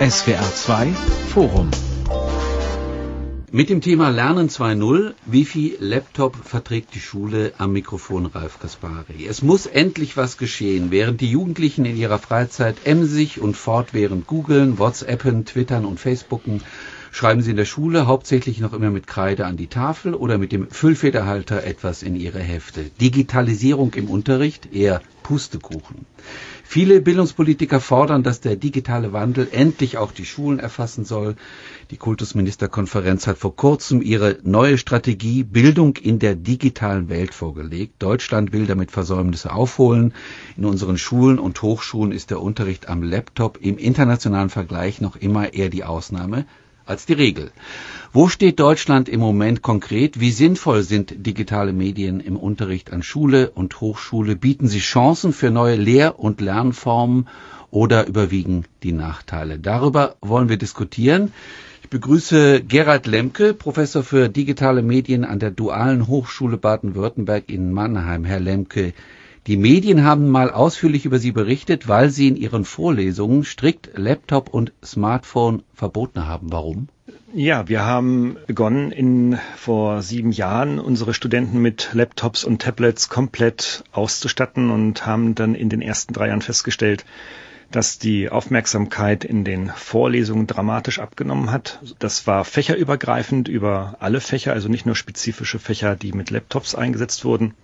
SWR 2 Forum mit dem Thema Lernen 2.0, wie viel Laptop verträgt die Schule am Mikrofon Ralf Kaspari. Es muss endlich was geschehen, während die Jugendlichen in ihrer Freizeit emsig und fortwährend googeln, WhatsAppen, Twittern und Facebooken, schreiben sie in der Schule hauptsächlich noch immer mit Kreide an die Tafel oder mit dem Füllfederhalter etwas in ihre Hefte. Digitalisierung im Unterricht eher Pustekuchen. Viele Bildungspolitiker fordern, dass der digitale Wandel endlich auch die Schulen erfassen soll. Die Kultusministerkonferenz hat vor kurzem ihre neue Strategie Bildung in der digitalen Welt vorgelegt. Deutschland will damit Versäumnisse aufholen. In unseren Schulen und Hochschulen ist der Unterricht am Laptop im internationalen Vergleich noch immer eher die Ausnahme als die Regel. Wo steht Deutschland im Moment konkret? Wie sinnvoll sind digitale Medien im Unterricht an Schule und Hochschule? Bieten sie Chancen für neue Lehr- und Lernformen oder überwiegen die Nachteile? Darüber wollen wir diskutieren. Ich begrüße Gerhard Lemke, Professor für digitale Medien an der Dualen Hochschule Baden-Württemberg in Mannheim. Herr Lemke, die Medien haben mal ausführlich über Sie berichtet, weil Sie in Ihren Vorlesungen strikt Laptop und Smartphone verboten haben. Warum? Ja, wir haben begonnen, in, vor sieben Jahren unsere Studenten mit Laptops und Tablets komplett auszustatten und haben dann in den ersten drei Jahren festgestellt, dass die Aufmerksamkeit in den Vorlesungen dramatisch abgenommen hat. Das war fächerübergreifend über alle Fächer, also nicht nur spezifische Fächer, die mit Laptops eingesetzt wurden.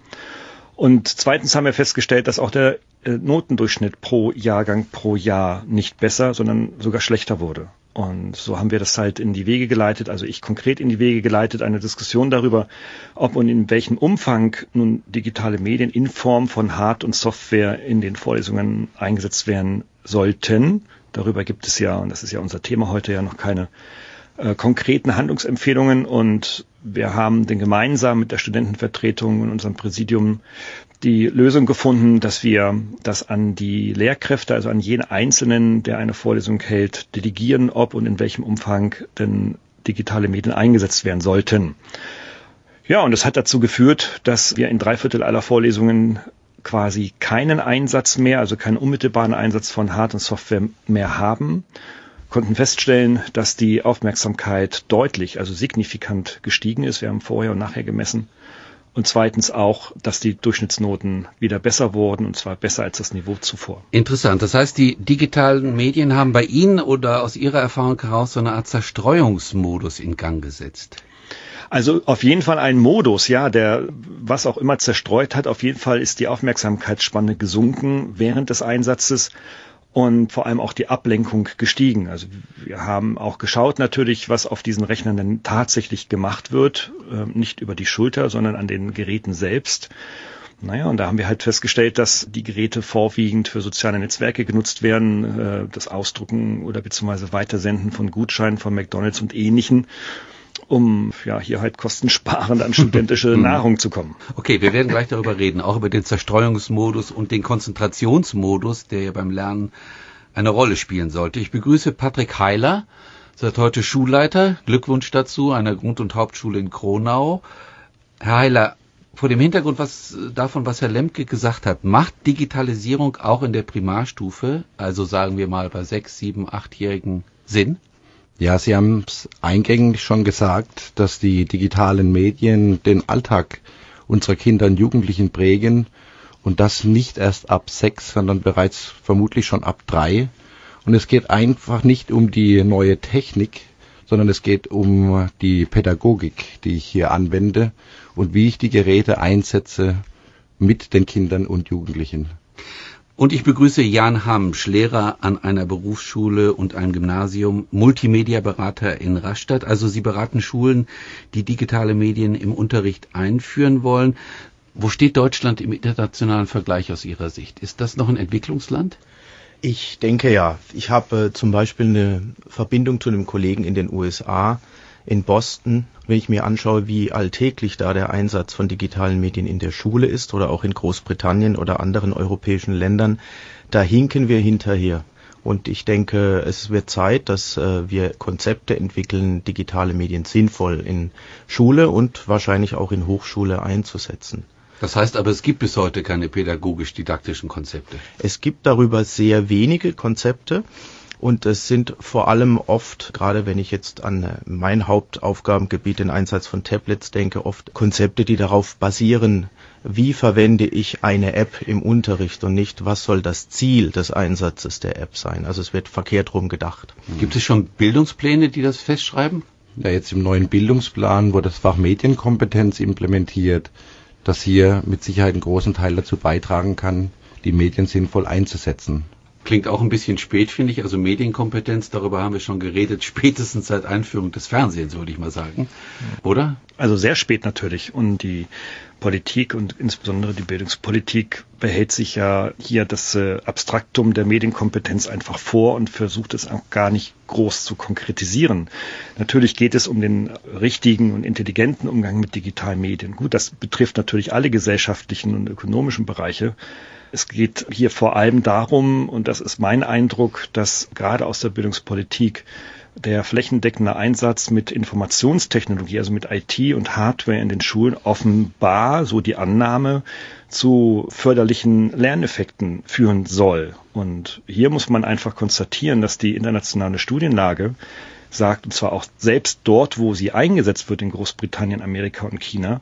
Und zweitens haben wir festgestellt, dass auch der äh, Notendurchschnitt pro Jahrgang pro Jahr nicht besser, sondern sogar schlechter wurde. Und so haben wir das halt in die Wege geleitet, also ich konkret in die Wege geleitet, eine Diskussion darüber, ob und in welchem Umfang nun digitale Medien in Form von Hard- und Software in den Vorlesungen eingesetzt werden sollten. Darüber gibt es ja, und das ist ja unser Thema heute, ja noch keine äh, konkreten Handlungsempfehlungen und wir haben den gemeinsam mit der Studentenvertretung und unserem Präsidium die Lösung gefunden, dass wir das an die Lehrkräfte, also an jeden Einzelnen, der eine Vorlesung hält, delegieren, ob und in welchem Umfang denn digitale Medien eingesetzt werden sollten. Ja, und das hat dazu geführt, dass wir in drei Viertel aller Vorlesungen quasi keinen Einsatz mehr, also keinen unmittelbaren Einsatz von Hard- und Software mehr haben konnten feststellen, dass die Aufmerksamkeit deutlich, also signifikant gestiegen ist. Wir haben vorher und nachher gemessen. Und zweitens auch, dass die Durchschnittsnoten wieder besser wurden, und zwar besser als das Niveau zuvor. Interessant. Das heißt, die digitalen Medien haben bei Ihnen oder aus Ihrer Erfahrung heraus so eine Art Zerstreuungsmodus in Gang gesetzt. Also auf jeden Fall ein Modus, ja, der was auch immer zerstreut hat. Auf jeden Fall ist die Aufmerksamkeitsspanne gesunken während des Einsatzes und vor allem auch die Ablenkung gestiegen. Also wir haben auch geschaut natürlich, was auf diesen Rechnern denn tatsächlich gemacht wird, ähm, nicht über die Schulter, sondern an den Geräten selbst. Naja, und da haben wir halt festgestellt, dass die Geräte vorwiegend für soziale Netzwerke genutzt werden, äh, das Ausdrucken oder beziehungsweise Weitersenden von Gutscheinen von McDonalds und ähnlichen um ja hier halt kostensparend an studentische hm. Nahrung zu kommen. Okay, wir werden gleich darüber reden, auch über den Zerstreuungsmodus und den Konzentrationsmodus, der ja beim Lernen eine Rolle spielen sollte. Ich begrüße Patrick Heiler, seit heute Schulleiter. Glückwunsch dazu, einer Grund- und Hauptschule in Kronau. Herr Heiler, vor dem Hintergrund was, davon, was Herr Lemke gesagt hat, macht Digitalisierung auch in der Primarstufe, also sagen wir mal bei sechs, sieben, achtjährigen Sinn? Ja, Sie haben es eingängig schon gesagt, dass die digitalen Medien den Alltag unserer Kinder und Jugendlichen prägen und das nicht erst ab sechs, sondern bereits vermutlich schon ab drei. Und es geht einfach nicht um die neue Technik, sondern es geht um die Pädagogik, die ich hier anwende und wie ich die Geräte einsetze mit den Kindern und Jugendlichen. Und ich begrüße Jan Hamsch, Lehrer an einer Berufsschule und einem Gymnasium, Multimedia-Berater in Rastatt. Also Sie beraten Schulen, die digitale Medien im Unterricht einführen wollen. Wo steht Deutschland im internationalen Vergleich aus Ihrer Sicht? Ist das noch ein Entwicklungsland? Ich denke ja. Ich habe zum Beispiel eine Verbindung zu einem Kollegen in den USA, in Boston, wenn ich mir anschaue, wie alltäglich da der Einsatz von digitalen Medien in der Schule ist oder auch in Großbritannien oder anderen europäischen Ländern, da hinken wir hinterher. Und ich denke, es wird Zeit, dass äh, wir Konzepte entwickeln, digitale Medien sinnvoll in Schule und wahrscheinlich auch in Hochschule einzusetzen. Das heißt aber, es gibt bis heute keine pädagogisch-didaktischen Konzepte. Es gibt darüber sehr wenige Konzepte. Und es sind vor allem oft, gerade wenn ich jetzt an äh, mein Hauptaufgabengebiet, den Einsatz von Tablets denke, oft Konzepte, die darauf basieren, wie verwende ich eine App im Unterricht und nicht, was soll das Ziel des Einsatzes der App sein. Also es wird verkehrt rum gedacht. Gibt es schon Bildungspläne, die das festschreiben? Ja, jetzt im neuen Bildungsplan wurde das Fach Medienkompetenz implementiert, das hier mit Sicherheit einen großen Teil dazu beitragen kann, die Medien sinnvoll einzusetzen. Klingt auch ein bisschen spät, finde ich. Also Medienkompetenz, darüber haben wir schon geredet, spätestens seit Einführung des Fernsehens, würde ich mal sagen. Oder? Also sehr spät natürlich. Und die Politik und insbesondere die Bildungspolitik behält sich ja hier das äh, Abstraktum der Medienkompetenz einfach vor und versucht es auch gar nicht groß zu konkretisieren. Natürlich geht es um den richtigen und intelligenten Umgang mit digitalen Medien. Gut, das betrifft natürlich alle gesellschaftlichen und ökonomischen Bereiche. Es geht hier vor allem darum, und das ist mein Eindruck, dass gerade aus der Bildungspolitik der flächendeckende Einsatz mit Informationstechnologie, also mit IT und Hardware in den Schulen offenbar, so die Annahme, zu förderlichen Lerneffekten führen soll. Und hier muss man einfach konstatieren, dass die internationale Studienlage sagt, und zwar auch selbst dort, wo sie eingesetzt wird in Großbritannien, Amerika und China,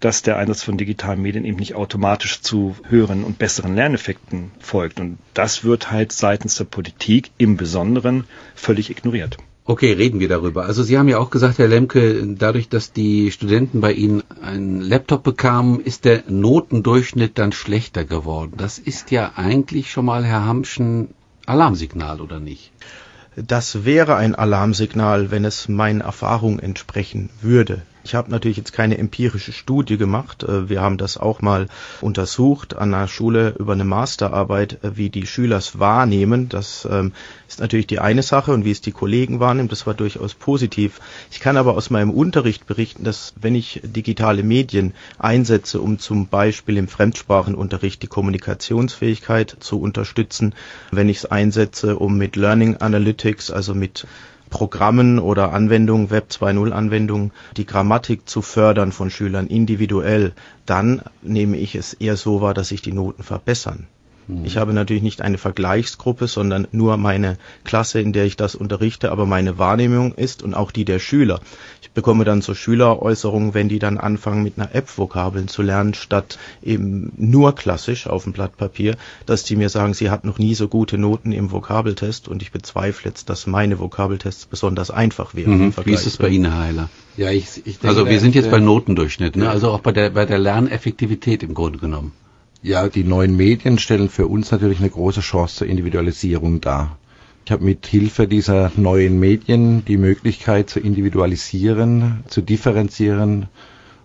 dass der Einsatz von digitalen Medien eben nicht automatisch zu höheren und besseren Lerneffekten folgt. Und das wird halt seitens der Politik im Besonderen völlig ignoriert. Okay, reden wir darüber. Also Sie haben ja auch gesagt, Herr Lemke, dadurch, dass die Studenten bei Ihnen einen Laptop bekamen, ist der Notendurchschnitt dann schlechter geworden. Das ist ja eigentlich schon mal, Herr Hamschen, Alarmsignal, oder nicht? Das wäre ein Alarmsignal, wenn es meinen Erfahrungen entsprechen würde. Ich habe natürlich jetzt keine empirische Studie gemacht. Äh, wir haben das auch mal untersucht an der Schule über eine Masterarbeit, äh, wie die Schüler es wahrnehmen. Das ähm, ist natürlich die eine Sache und wie es die Kollegen wahrnehmen, das war durchaus positiv. Ich kann aber aus meinem Unterricht berichten, dass wenn ich digitale Medien einsetze, um zum Beispiel im Fremdsprachenunterricht die Kommunikationsfähigkeit zu unterstützen, wenn ich es einsetze, um mit Learning Analytics, also mit Programmen oder Anwendungen, Web 2.0 Anwendungen, die Grammatik zu fördern von Schülern individuell, dann nehme ich es eher so wahr, dass sich die Noten verbessern. Mhm. Ich habe natürlich nicht eine Vergleichsgruppe, sondern nur meine Klasse, in der ich das unterrichte, aber meine Wahrnehmung ist und auch die der Schüler. Ich bekomme dann so Schüleräußerungen, wenn die dann anfangen mit einer App Vokabeln zu lernen, statt eben nur klassisch auf dem Blatt Papier, dass die mir sagen, sie hat noch nie so gute Noten im Vokabeltest und ich bezweifle jetzt, dass meine Vokabeltests besonders einfach wären. Mhm. Wie ist es bei Ihnen, Heiler? Ja, ich, ich denke, also wir sind jetzt bei Notendurchschnitt, ne? also auch bei der, bei der Lerneffektivität im Grunde genommen. Ja, die neuen Medien stellen für uns natürlich eine große Chance zur Individualisierung dar. Ich habe mit Hilfe dieser neuen Medien die Möglichkeit zu individualisieren, zu differenzieren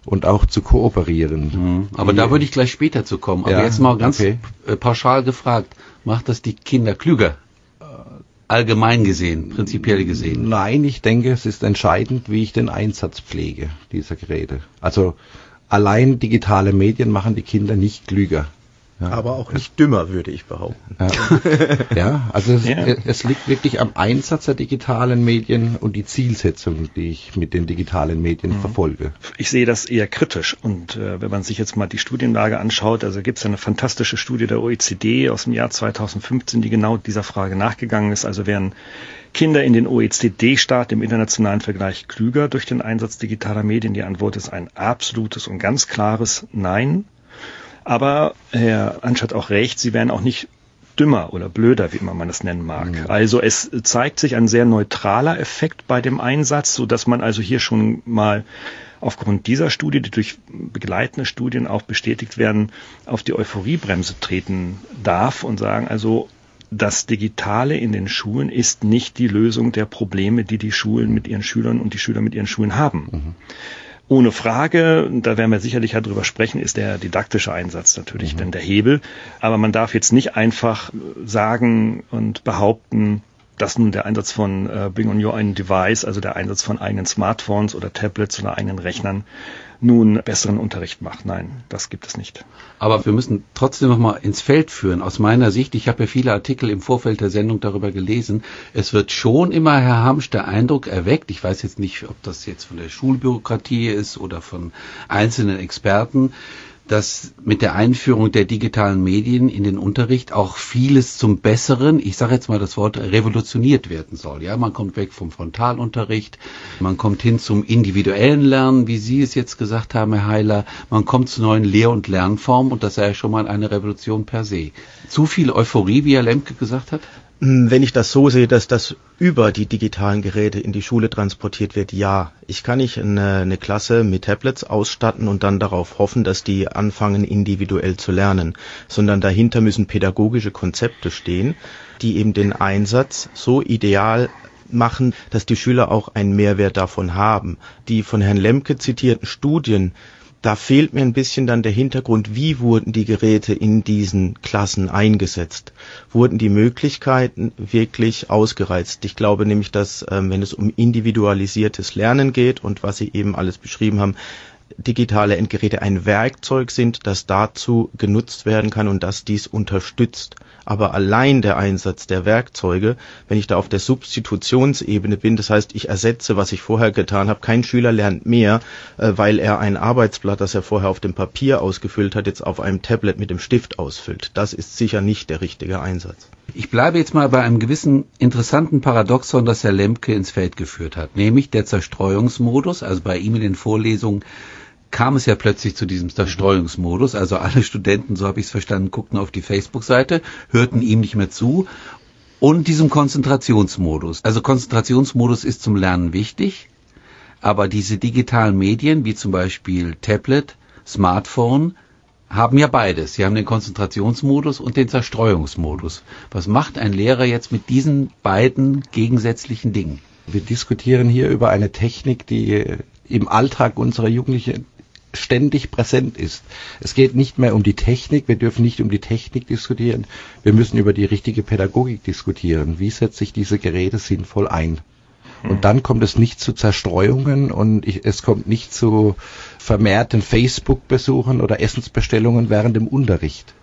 und auch zu kooperieren. Mhm. Aber da würde ich gleich später zu kommen. Aber ja, jetzt mal ganz okay. Äh, pauschal gefragt, macht das die Kinder klüger? Allgemein gesehen, prinzipiell gesehen? Nein, ich denke, es ist entscheidend, wie ich den Einsatz pflege dieser Geräte. Also allein digitale Medien machen die Kinder nicht klüger. Ja. Aber auch nicht dümmer, würde ich behaupten. Ja, ja also es, ja. es, liegt wirklich am Einsatz der digitalen Medien und die Zielsetzung, die ich mit den digitalen Medien mhm. verfolge. Ich sehe das eher kritisch. Und äh, wenn man sich jetzt mal die Studienlage anschaut, also gibt es eine fantastische Studie der OECD aus dem Jahr 2015, die genau dieser Frage nachgegangen ist. Also wären Kinder in den OECD-Staaten im internationalen Vergleich klüger durch den Einsatz digitaler Medien? Die Antwort ist ein absolutes und ganz klares Nein. Aber Herr Ansch hat auch recht, sie wären auch nicht dümmer oder blöder, wie immer man das nennen mag. Mhm. Also es zeigt sich ein sehr neutraler Effekt bei dem Einsatz, so dass man also hier schon mal aufgrund dieser Studie, die durch begleitende Studien auch bestätigt werden, auf die Euphoriebremse treten darf und sagen, also das Digitale in den Schulen ist nicht die Lösung der Probleme, die die Schulen mit ihren Schülern und die Schüler mit ihren Schulen haben. Mhm. Ohne Frage, da werden wir sicherlich ja drüber sprechen, ist der didaktische Einsatz natürlich mhm. denn der Hebel. Aber man darf jetzt nicht einfach sagen und behaupten, dass nun der Einsatz von äh, Bring on Your Own Device, also der Einsatz von eigenen Smartphones oder Tablets oder eigenen Rechnern, nun besseren Unterricht macht. Nein, das gibt es nicht. Aber wir müssen trotzdem noch mal ins Feld führen. Aus meiner Sicht, ich habe ja viele Artikel im Vorfeld der Sendung darüber gelesen, es wird schon immer, Herr Hamsch, der Eindruck erweckt, ich weiß jetzt nicht, ob das jetzt von der Schulbürokratie ist oder von einzelnen Experten, dass mit der Einführung der digitalen Medien in den Unterricht auch vieles zum Besseren, ich sage jetzt mal das Wort, revolutioniert werden soll. Ja, man kommt weg vom Frontalunterricht, man kommt hin zum individuellen Lernen, wie Sie es jetzt gesagt haben, Herr Heiler, man kommt zu neuen Lehr- und Lernformen und das sei ja schon mal eine Revolution per se. Zu viel Euphorie, wie Herr Lemke gesagt hat? Hm, wenn ich das so sehe, dass das über die digitalen Geräte in die Schule transportiert wird, ja. Ich kann nicht eine, eine, Klasse mit Tablets ausstatten und dann darauf hoffen, dass die anfangen, individuell zu lernen, sondern dahinter müssen pädagogische Konzepte stehen, die eben den Einsatz so ideal machen, dass die Schüler auch einen Mehrwert davon haben. Die von Herrn Lemke zitierten Studien da fehlt mir ein bisschen dann der Hintergrund, wie wurden die Geräte in diesen Klassen eingesetzt? Wurden die Möglichkeiten wirklich ausgereizt? Ich glaube nämlich, dass ähm, wenn es um individualisiertes Lernen geht und was Sie eben alles beschrieben haben, digitale Endgeräte ein Werkzeug sind, das dazu genutzt werden kann und das dies unterstützt. Aber allein der Einsatz der Werkzeuge, wenn ich da auf der Substitutionsebene bin, das heißt, ich ersetze, was ich vorher getan habe, kein Schüler lernt mehr, äh, weil er ein Arbeitsblatt, das er vorher auf dem Papier ausgefüllt hat, jetzt auf einem Tablet mit dem Stift ausfüllt. Das ist sicher nicht der richtige Einsatz. Ich bleibe jetzt mal bei einem gewissen interessanten Paradoxon, das Herr Lemke ins Feld geführt hat, nämlich der Zerstreuungsmodus, also bei ihm in den Vorlesungen kam es ja plötzlich zu diesem Zerstreuungsmodus. Also alle Studenten, so habe ich es verstanden, guckten auf die Facebook-Seite, hörten ihm nicht mehr zu. Und diesem Konzentrationsmodus. Also Konzentrationsmodus ist zum Lernen wichtig, aber diese digitalen Medien, wie zum Beispiel Tablet, Smartphone, haben ja beides. Sie haben den Konzentrationsmodus und den Zerstreuungsmodus. Was macht ein Lehrer jetzt mit diesen beiden gegensätzlichen Dingen? Wir diskutieren hier über eine Technik, die im Alltag unserer Jugendlichen ständig präsent ist. Es geht nicht mehr um die Technik, wir dürfen nicht um die Technik diskutieren, wir müssen über die richtige Pädagogik diskutieren. Wie setze ich diese Geräte sinnvoll ein? Und hm. dann kommt es nicht zu Zerstreuungen und ich, es kommt nicht zu vermehrten Facebook-Besuchen oder Essensbestellungen während dem Unterricht.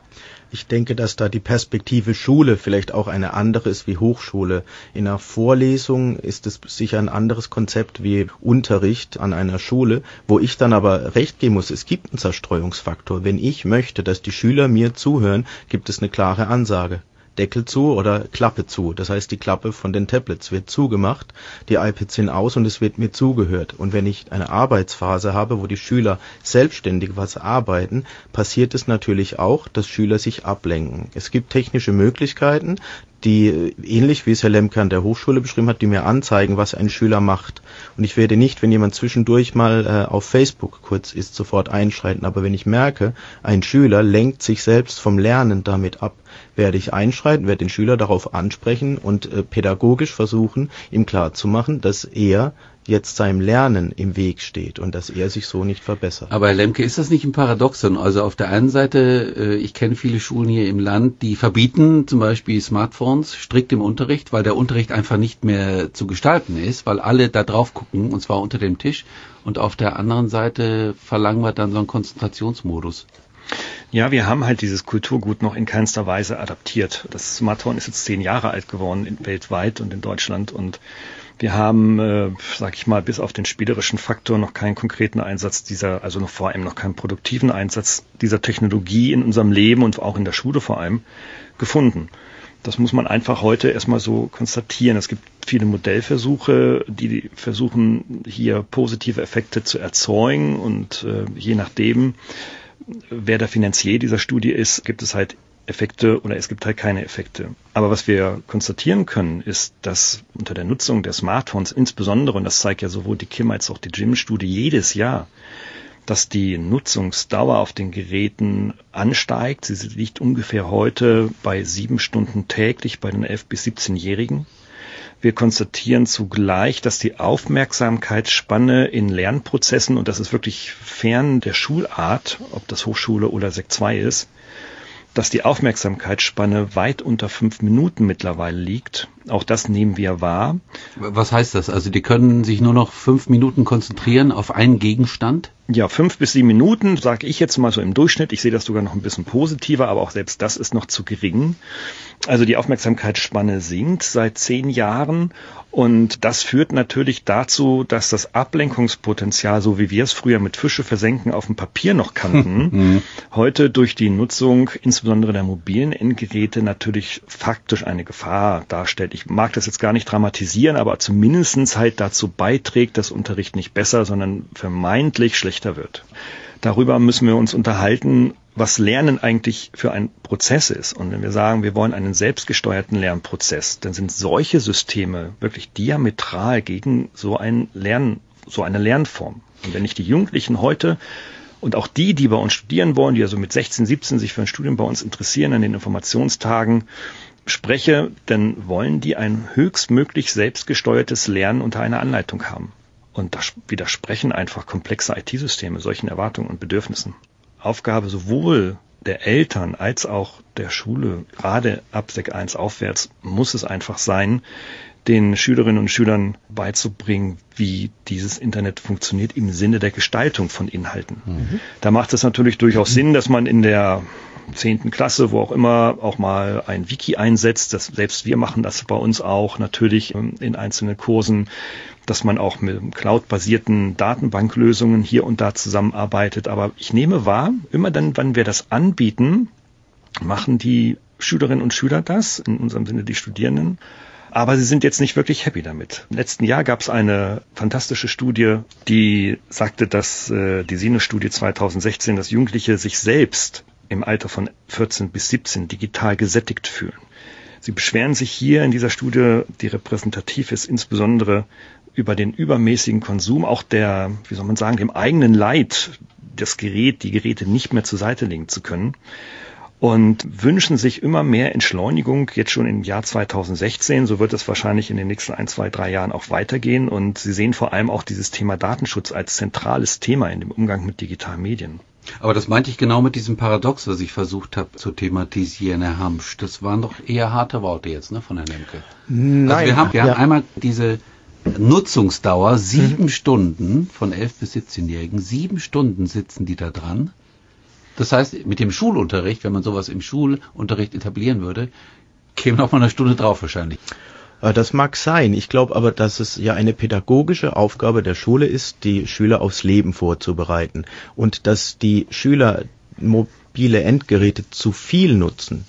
Ich denke, dass da die Perspektive Schule vielleicht auch eine andere ist wie Hochschule. In einer Vorlesung ist es sicher ein anderes Konzept wie Unterricht an einer Schule, wo ich dann aber recht geben muss, es gibt einen Zerstreuungsfaktor. Wenn ich möchte, dass die Schüler mir zuhören, gibt es eine klare Ansage. Deckel zu oder Klappe zu. Das heißt, die Klappe von den Tablets wird zugemacht, die iPads sind aus und es wird mir zugehört. Und wenn ich eine Arbeitsphase habe, wo die Schüler selbstständig was arbeiten, passiert es natürlich auch, dass Schüler sich ablenken. Es gibt technische Möglichkeiten, die ähnlich wie es Herr Lemke an der Hochschule beschrieben hat, die mir anzeigen, was ein Schüler macht. Und ich werde nicht, wenn jemand zwischendurch mal äh, auf Facebook kurz ist, sofort einschreiten. Aber wenn ich merke, ein Schüler lenkt sich selbst vom Lernen damit ab, werde ich einschreiten, werde den Schüler darauf ansprechen und äh, pädagogisch versuchen, ihm klarzumachen, dass er jetzt seinem Lernen im Weg steht und dass er sich so nicht verbessert. Aber Herr Lemke, ist das nicht ein Paradoxon? Also auf der einen Seite, äh, ich kenne viele Schulen hier im Land, die verbieten zum Beispiel Smartphones strikt im Unterricht, weil der Unterricht einfach nicht mehr zu gestalten ist, weil alle da drauf gucken und zwar unter dem Tisch. Und auf der anderen Seite verlangen wir dann so einen Konzentrationsmodus. Ja, wir haben halt dieses Kulturgut noch in keinster Weise adaptiert. Das Smartphone ist jetzt zehn Jahre alt geworden weltweit und in Deutschland und wir haben, äh, sag ich mal, bis auf den spielerischen Faktor noch keinen konkreten Einsatz dieser, also noch vor allem noch keinen produktiven Einsatz dieser Technologie in unserem Leben und auch in der Schule vor allem gefunden. Das muss man einfach heute erstmal so konstatieren. Es gibt viele Modellversuche, die versuchen, hier positive Effekte zu erzeugen und äh, je nachdem, wer der Finanzier dieser Studie ist, gibt es halt Effekte oder es gibt halt keine Effekte. Aber was wir konstatieren können, ist, dass unter der Nutzung der Smartphones insbesondere, und das zeigt ja sowohl die Kim als auch die Jim-Studie jedes Jahr, dass die Nutzungsdauer auf den Geräten ansteigt. Sie liegt ungefähr heute bei sieben Stunden täglich bei den 11- bis 17-Jährigen. Wir konstatieren zugleich, dass die Aufmerksamkeitsspanne in Lernprozessen, und das ist wirklich fern der Schulart, ob das Hochschule oder Sek 2 ist, dass die Aufmerksamkeitsspanne weit unter fünf Minuten mittlerweile liegt Auch das nehmen wir wahr. Was heißt das? Also die können sich nur noch fünf Minuten konzentrieren auf einen Gegenstand? Ja, fünf bis sieben Minuten, sage ich jetzt mal so im Durchschnitt. Ich sehe das sogar noch ein bisschen positiver, aber auch selbst das ist noch zu gering. Also die Aufmerksamkeitsspanne sinkt seit zehn Jahren und das führt natürlich dazu, dass das Ablenkungspotenzial, so wie wir es früher mit Fische versenken auf dem Papier noch kannten, mhm. heute durch die Nutzung insbesondere der mobilen Endgeräte natürlich faktisch eine Gefahr darstellt. Ich mag das jetzt gar nicht dramatisieren, aber zumindestens halt dazu beiträgt, dass Unterricht nicht besser, sondern vermeintlich schlechter wird. Darüber müssen wir uns unterhalten, was Lernen eigentlich für ein Prozess ist. Und wenn wir sagen, wir wollen einen selbstgesteuerten Lernprozess, dann sind solche Systeme wirklich diametral gegen so ein Lernen, so eine Lernform. Und wenn ich die Jugendlichen heute und auch die, die bei uns studieren wollen, die also mit 16, 17 sich für ein Studium bei uns interessieren an den Informationstagen, spreche, dann wollen die ein höchstmöglich selbstgesteuertes Lernen unter einer Anleitung haben. Und das widersprechen einfach komplexe IT-Systeme solchen Erwartungen und Bedürfnissen. Aufgabe sowohl der Eltern als auch der Schule, gerade ab Sek 1 aufwärts, muss es einfach sein, den Schülerinnen und Schülern beizubringen, wie dieses Internet funktioniert im Sinne der Gestaltung von Inhalten. Mhm. Da macht es natürlich durchaus Sinn, dass man in der zehnten Klasse, wo auch immer, auch mal ein Wiki einsetzt. Das, selbst wir machen das bei uns auch natürlich ähm, in einzelnen Kursen, dass man auch mit cloud-basierten Datenbanklösungen hier und da zusammenarbeitet. Aber ich nehme wahr, immer dann, wenn wir das anbieten, machen die Schülerinnen und Schüler das, in unserem Sinne die Studierenden. Aber sie sind jetzt nicht wirklich happy damit. Im letzten Jahr gab es eine fantastische Studie, die sagte, dass äh, die Sinus-Studie 2016, dass Jugendliche sich selbst im Alter von 14 bis 17 digital gesättigt fühlen. Sie beschweren sich hier in dieser Studie, die repräsentativ ist, insbesondere über den übermäßigen Konsum, auch der, wie soll man sagen, dem eigenen Leid, das Gerät, die Geräte nicht mehr zur Seite legen zu können und wünschen sich immer mehr Entschleunigung jetzt schon im Jahr 2016. So wird es wahrscheinlich in den nächsten ein, zwei, drei Jahren auch weitergehen. Und Sie sehen vor allem auch dieses Thema Datenschutz als zentrales Thema in dem Umgang mit digitalen Medien. Aber das meinte ich genau mit diesem Paradox, was ich versucht habe zu thematisieren, Herr Hamsch. Das waren doch eher harte Worte jetzt, ne, von Herrn Lemke. Nein. Also wir haben, wir ja. haben einmal diese Nutzungsdauer, sieben mhm. Stunden von elf bis 17-Jährigen, sieben Stunden sitzen die da dran. Das heißt, mit dem Schulunterricht, wenn man sowas im Schulunterricht etablieren würde, käme noch mal eine Stunde drauf wahrscheinlich. Äh, das mag sein. Ich glaube aber, dass es ja eine pädagogische Aufgabe der Schule ist, die Schüler aufs Leben vorzubereiten. Und dass die Schüler mobile Endgeräte zu viel nutzen,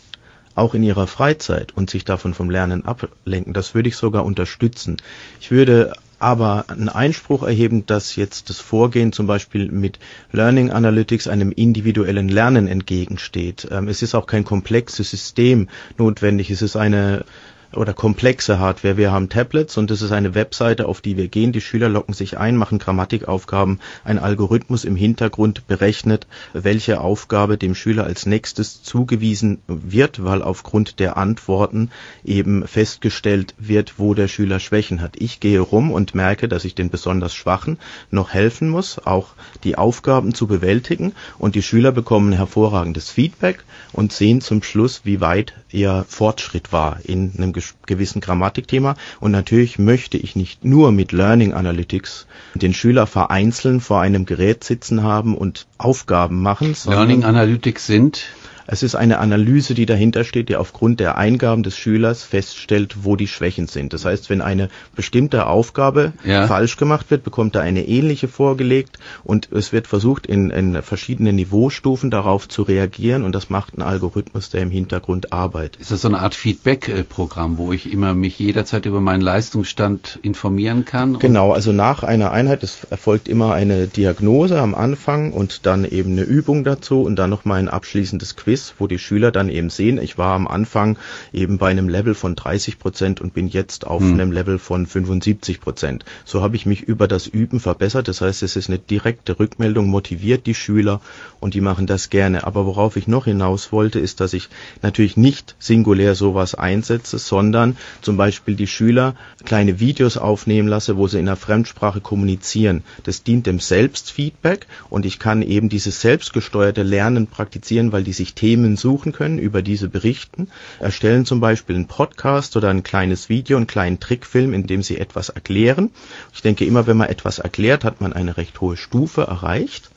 auch in ihrer Freizeit und sich davon vom Lernen ablenken, das würde ich sogar unterstützen. Ich würde aber einen Einspruch erheben, dass jetzt das Vorgehen zum Beispiel mit Learning Analytics einem individuellen Lernen entgegensteht. Ähm, es ist auch kein komplexes System notwendig. Es ist eine oder komplexe Hardware. Wir haben Tablets und das ist eine Webseite, auf die wir gehen. Die Schüler locken sich ein, machen Grammatikaufgaben. Ein Algorithmus im Hintergrund berechnet, welche Aufgabe dem Schüler als nächstes zugewiesen wird, weil aufgrund der Antworten eben festgestellt wird, wo der Schüler Schwächen hat. Ich gehe rum und merke, dass ich den besonders Schwachen noch helfen muss, auch die Aufgaben zu bewältigen und die Schüler bekommen hervorragendes Feedback und sehen zum Schluss, wie weit ihr Fortschritt war in einem gewissen Grammatikthema. Und natürlich möchte ich nicht nur mit Learning Analytics den Schüler vereinzeln vor einem Gerät sitzen haben und Aufgaben machen. Learning Analytics sind es ist eine Analyse, die dahinter steht, die aufgrund der Eingaben des Schülers feststellt, wo die Schwächen sind. Das heißt, wenn eine bestimmte Aufgabe ja. falsch gemacht wird, bekommt er eine ähnliche vorgelegt und es wird versucht, in, in verschiedenen Niveaustufen darauf zu reagieren und das macht ein Algorithmus, der im Hintergrund arbeitet. Ist das so eine Art Feedback-Programm, wo ich immer mich jederzeit über meinen Leistungsstand informieren kann? Genau, also nach einer Einheit, es erfolgt immer eine Diagnose am Anfang und dann eben eine Übung dazu und dann nochmal ein abschließendes Quiz Quiz, wo die Schüler dann eben sehen, ich war am Anfang eben bei einem Level von 30 Prozent und bin jetzt auf hm. einem Level von 75 Prozent. So habe ich mich über das Üben verbessert. Das heißt, es ist eine direkte Rückmeldung, motiviert die Schüler und die machen das gerne. Aber worauf ich noch hinaus wollte, ist, dass ich natürlich nicht singulär sowas einsetze, sondern zum Beispiel die Schüler kleine Videos aufnehmen lasse, wo sie in der Fremdsprache kommunizieren. Das dient dem Selbstfeedback und ich kann eben dieses selbstgesteuerte Lernen praktizieren, weil die sich täglich Themen suchen können, über diese berichten, erstellen zum Beispiel einen Podcast oder ein kleines Video, einen kleinen Trickfilm, in dem sie etwas erklären. Ich denke, immer wenn man etwas erklärt, hat man eine recht hohe Stufe erreicht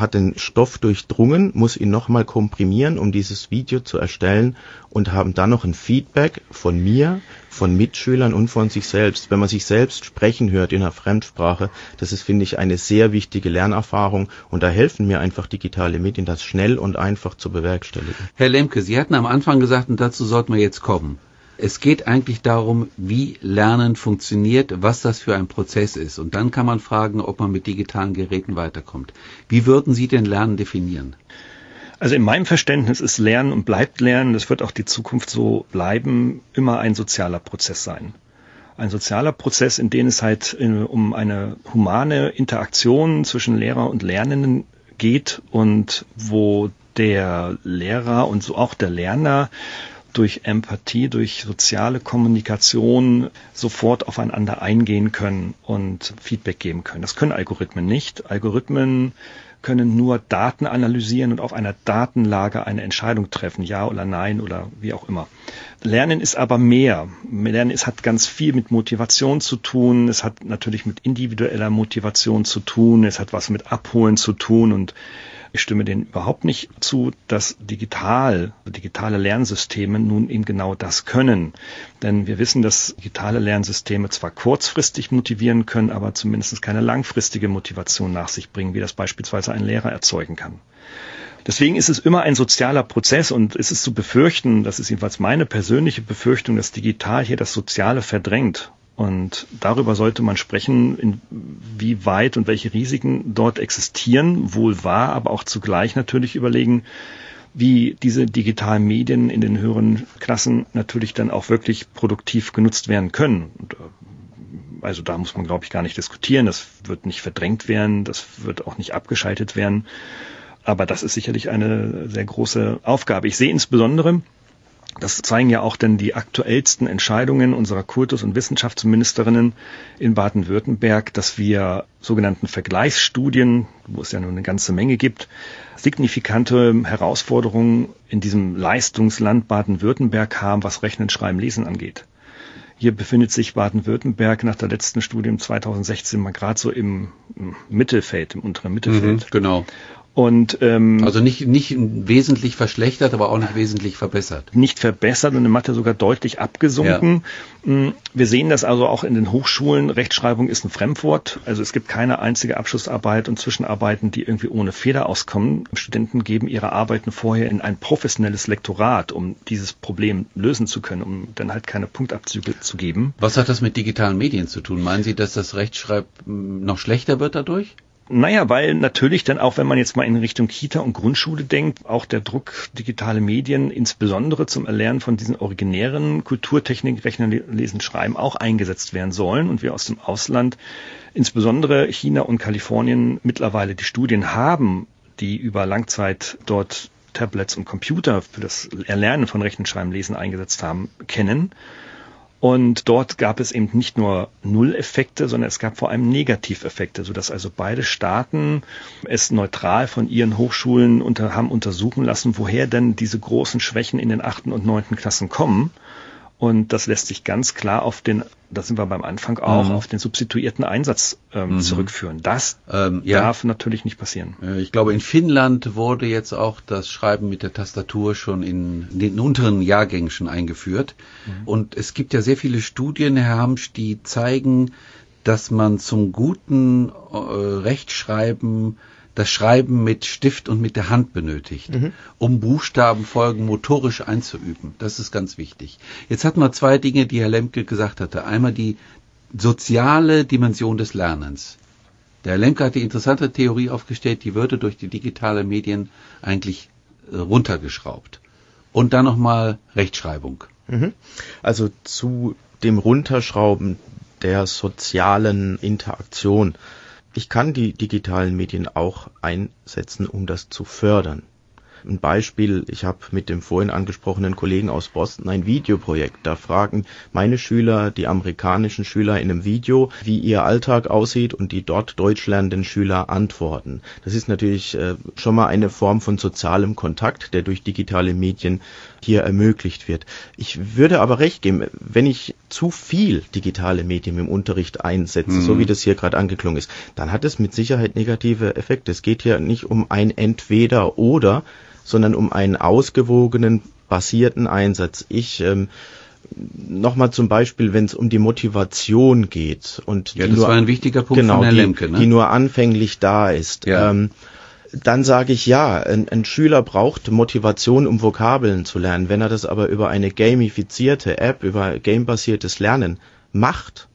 hat den Stoff durchdrungen, muss ihn nochmal komprimieren, um dieses Video zu erstellen und haben dann noch ein Feedback von mir, von Mitschülern und von sich selbst. Wenn man sich selbst sprechen hört in einer Fremdsprache, das ist, finde ich, eine sehr wichtige Lernerfahrung und da helfen mir einfach digitale Medien, das schnell und einfach zu bewerkstelligen. Herr Lemke, Sie hatten am Anfang gesagt, und dazu sollten wir jetzt kommen. Es geht eigentlich darum, wie Lernen funktioniert, was das für ein Prozess ist. Und dann kann man fragen, ob man mit digitalen Geräten weiterkommt. Wie würden Sie denn Lernen definieren? Also in meinem Verständnis ist Lernen und bleibt Lernen, das wird auch die Zukunft so bleiben, immer ein sozialer Prozess sein. Ein sozialer Prozess, in dem es halt äh, um eine humane Interaktion zwischen Lehrer und Lernenden geht und wo der Lehrer und so auch der Lerner durch Empathie, durch soziale Kommunikation sofort aufeinander eingehen können und Feedback geben können. Das können Algorithmen nicht. Algorithmen können nur Daten analysieren und auf einer Datenlage eine Entscheidung treffen, ja oder nein oder wie auch immer. Lernen ist aber mehr. Lernen ist, hat ganz viel mit Motivation zu tun. Es hat natürlich mit individueller Motivation zu tun. Es hat was mit Abholen zu tun und ich stimme denen überhaupt nicht zu, dass digital, digitale Lernsysteme nun eben genau das können. Denn wir wissen, dass digitale Lernsysteme zwar kurzfristig motivieren können, aber zumindest keine langfristige Motivation nach sich bringen, wie das beispielsweise ein Lehrer erzeugen kann. Deswegen ist es immer ein sozialer Prozess und es ist zu befürchten, das ist jedenfalls meine persönliche Befürchtung, dass digital hier das Soziale verdrängt und darüber sollte man sprechen, wie weit und welche Risiken dort existieren, wohl wahr, aber auch zugleich natürlich überlegen, wie diese digitalen Medien in den höheren Klassen natürlich dann auch wirklich produktiv genutzt werden können. Und, äh, also da muss man, glaube ich, gar nicht diskutieren. Das wird nicht verdrängt werden, das wird auch nicht abgeschaltet werden. Aber das ist sicherlich eine sehr große Aufgabe. Ich sehe insbesondere, das zeigen ja auch denn die aktuellsten Entscheidungen unserer Kultus- und Wissenschaftsministerinnen in Baden-Württemberg, dass wir sogenannten Vergleichsstudien, wo es ja nur eine ganze Menge gibt, signifikante Herausforderungen in diesem Leistungsland Baden-Württemberg haben, was Rechnen, Schreiben, Lesen angeht. Hier befindet sich Baden-Württemberg nach der letzten Studie 2016 mal gerade so im Mittelfeld, im unteren Mittelfeld. Mhm, genau. Und, ähm, also nicht, nicht wesentlich verschlechtert, aber auch nicht wesentlich verbessert. Nicht verbessert und in Mathe sogar deutlich abgesunken. Ja. Mm, wir sehen das also auch in den Hochschulen. Rechtschreibung ist ein Fremdwort. Also es gibt keine einzige Abschlussarbeit und Zwischenarbeiten, die irgendwie ohne Fehler auskommen. Studenten geben ihre Arbeiten vorher in ein professionelles Lektorat, um dieses Problem lösen zu können, um dann halt keine Punktabzüge zu geben. Was hat das mit digitalen Medien zu tun? Meinen Sie, dass das Rechtschreiben noch schlechter wird dadurch? Naja, weil natürlich dann auch, wenn man jetzt mal in Richtung Kita und Grundschule denkt, auch der Druck digitale Medien insbesondere zum Erlernen von diesen originären Kulturtechniken, Rechnen, Lesen, Schreiben auch eingesetzt werden sollen und wir aus dem Ausland, insbesondere China und Kalifornien, mittlerweile die Studien haben, die über Langzeit dort Tablets und Computer für das Erlernen von Rechnen, Schreiben, Lesen eingesetzt haben, kennen. Und dort gab es eben nicht nur Nulleffekte, sondern es gab vor allem Negativeffekte, sodass also beide Staaten es neutral von ihren Hochschulen unter, haben untersuchen lassen, woher denn diese großen Schwächen in den achten und neunten Klassen kommen. Und das lässt sich ganz klar auf den, da sind wir beim Anfang auch, mhm. auf den substituierten Einsatz ähm, mhm. zurückführen. Das ähm, ja. darf natürlich nicht passieren. Ich glaube, in Finnland wurde jetzt auch das Schreiben mit der Tastatur schon in den unteren Jahrgängen schon eingeführt. Mhm. Und es gibt ja sehr viele Studien, Herr Hamsch, die zeigen, dass man zum guten äh, Rechtschreiben das Schreiben mit Stift und mit der Hand benötigt, mhm. um Buchstabenfolgen motorisch einzuüben. Das ist ganz wichtig. Jetzt hatten wir zwei Dinge, die Herr Lemke gesagt hatte. Einmal die soziale Dimension des Lernens. Der Herr Lemke hat die interessante Theorie aufgestellt, die würde durch die digitalen Medien eigentlich äh, runtergeschraubt. Und dann nochmal Rechtschreibung. Mhm. Also zu dem Runterschrauben der sozialen Interaktion ich kann die digitalen Medien auch einsetzen, um das zu fördern. Ein Beispiel, ich habe mit dem vorhin angesprochenen Kollegen aus Boston ein Videoprojekt. Da fragen meine Schüler, die amerikanischen Schüler in einem Video, wie ihr Alltag aussieht und die dort Deutsch lernenden Schüler antworten. Das ist natürlich äh, schon mal eine Form von sozialem Kontakt, der durch digitale Medien hier ermöglicht wird. Ich würde aber recht geben, wenn ich zu viel digitale Medien im Unterricht einsetze, mhm. so wie das hier gerade angeklungen ist, dann hat es mit Sicherheit negative Effekte. Es geht hier nicht um ein Entweder oder, sondern um einen ausgewogenen, basierten Einsatz. Ich ähm, nochmal zum Beispiel, wenn es um die Motivation geht und ja, das nur, war ein wichtiger Punkt genau, von Herrn Lemke, ne? die nur anfänglich da ist. Ja. Ähm, dann sage ich ja, ein, ein, Schüler braucht Motivation, um Vokabeln zu lernen. Wenn er das aber über eine gamifizierte App, über gamebasiertes Lernen macht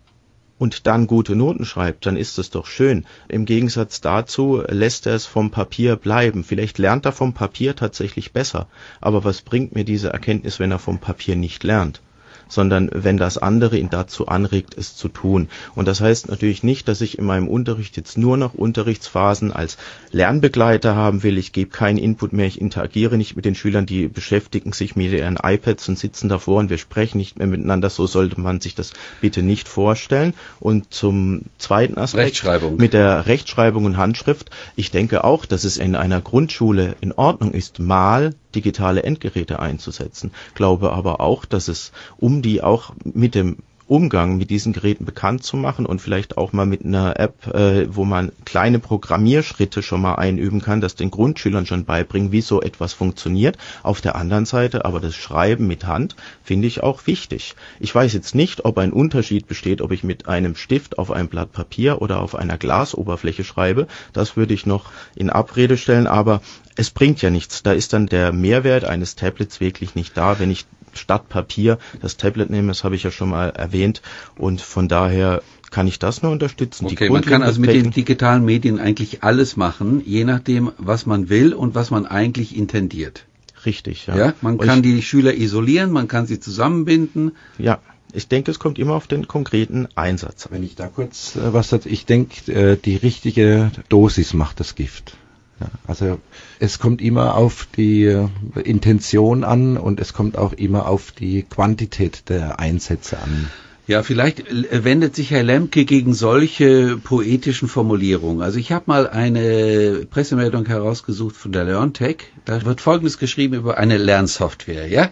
und dann gute Noten schreibt, dann ist das doch schön. Im Gegensatz dazu lässt er es vom Papier bleiben. Vielleicht lernt er vom Papier tatsächlich besser. Aber was bringt mir diese Erkenntnis, wenn er vom Papier nicht lernt? Sondern wenn das andere ihn dazu anregt, es zu tun. Und das heißt natürlich nicht, dass ich in meinem Unterricht jetzt nur noch Unterrichtsphasen als Lernbegleiter haben will. Ich gebe keinen Input mehr, ich interagiere nicht mit den Schülern, die beschäftigen sich mit ihren iPads und sitzen davor und wir sprechen nicht mehr miteinander. So sollte man sich das bitte nicht vorstellen. Und zum zweiten Aspekt mit der Rechtschreibung und Handschrift. Ich denke auch, dass es in einer Grundschule in Ordnung ist, mal digitale Endgeräte einzusetzen. Glaube aber auch, dass es, um die auch mit dem Umgang mit diesen Geräten bekannt zu machen und vielleicht auch mal mit einer App, äh, wo man kleine Programmierschritte schon mal einüben kann, das den Grundschülern schon beibringen, wie so etwas funktioniert. Auf der anderen Seite aber das Schreiben mit Hand finde ich auch wichtig. Ich weiß jetzt nicht, ob ein Unterschied besteht, ob ich mit einem Stift auf einem Blatt Papier oder auf einer Glasoberfläche schreibe. Das würde ich noch in Abrede stellen, aber es bringt ja nichts. Da ist dann der Mehrwert eines Tablets wirklich nicht da, wenn ich statt Papier das Tablet nehmen, das habe ich ja schon mal erwähnt. Und von daher kann ich das nur unterstützen. Okay, man kann also mit den digitalen Medien eigentlich alles machen, je nachdem, was man will und was man eigentlich intendiert. Richtig, ja. ja man kann die Schüler isolieren, man kann sie zusammenbinden. Ja, ich denke, es kommt immer auf den konkreten Einsatz. Wenn ich da kurz äh, was dazu, ich denke, äh, die richtige Dosis macht das Gift. Also es kommt immer auf die äh, Intention an und es kommt auch immer auf die Quantität der Einsätze an. Ja, vielleicht wendet sich Herr Lemke gegen solche poetischen Formulierungen. Also ich habe mal eine Pressemeldung herausgesucht von der LearnTech. Da wird Folgendes geschrieben über eine Lernsoftware. Ja,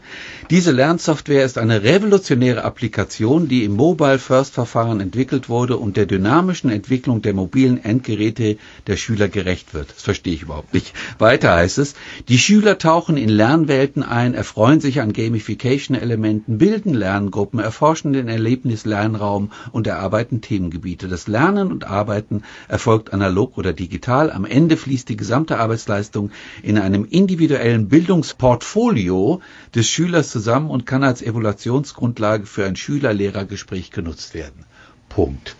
diese Lernsoftware ist eine revolutionäre Applikation, die im Mobile First Verfahren entwickelt wurde und der dynamischen Entwicklung der mobilen Endgeräte der Schüler gerecht wird. Das verstehe ich überhaupt nicht. Weiter heißt es: Die Schüler tauchen in Lernwelten ein, erfreuen sich an Gamification-Elementen, bilden Lerngruppen, erforschen den Erlebnissen Erlebnis-Lernraum und erarbeiten Themengebiete. Das Lernen und Arbeiten erfolgt analog oder digital. Am Ende fließt die gesamte Arbeitsleistung in einem individuellen Bildungsportfolio des Schülers zusammen und kann als Evaluationsgrundlage für ein Schüler-Lehrer-Gespräch genutzt werden. Punkt.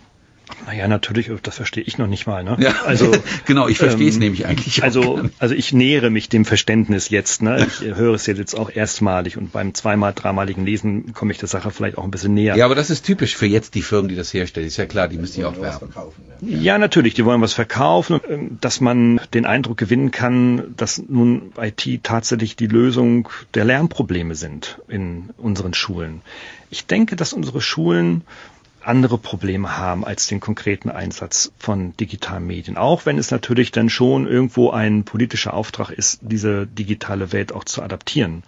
Naja, natürlich, das verstehe ich noch nicht mal. Ne? Ja, also genau, ich verstehe es ähm, nämlich eigentlich. Also, also ich nähere mich dem Verständnis jetzt. Ne? Ich höre es jetzt auch erstmalig und beim zweimal, dreimaligen Lesen komme ich der Sache vielleicht auch ein bisschen näher. Ja, aber das ist typisch für jetzt die Firmen, die das herstellen. Ist ja klar, die müssen ja auch werben. Ja. ja, natürlich, die wollen was verkaufen, ähm, dass man den Eindruck gewinnen kann, dass nun IT tatsächlich die Lösung der Lernprobleme sind in unseren Schulen. Ich denke, dass unsere Schulen andere Probleme haben als den konkreten Einsatz von digitalen Medien. Auch wenn es natürlich dann schon irgendwo ein politischer Auftrag ist, diese digitale Welt auch zu adaptieren.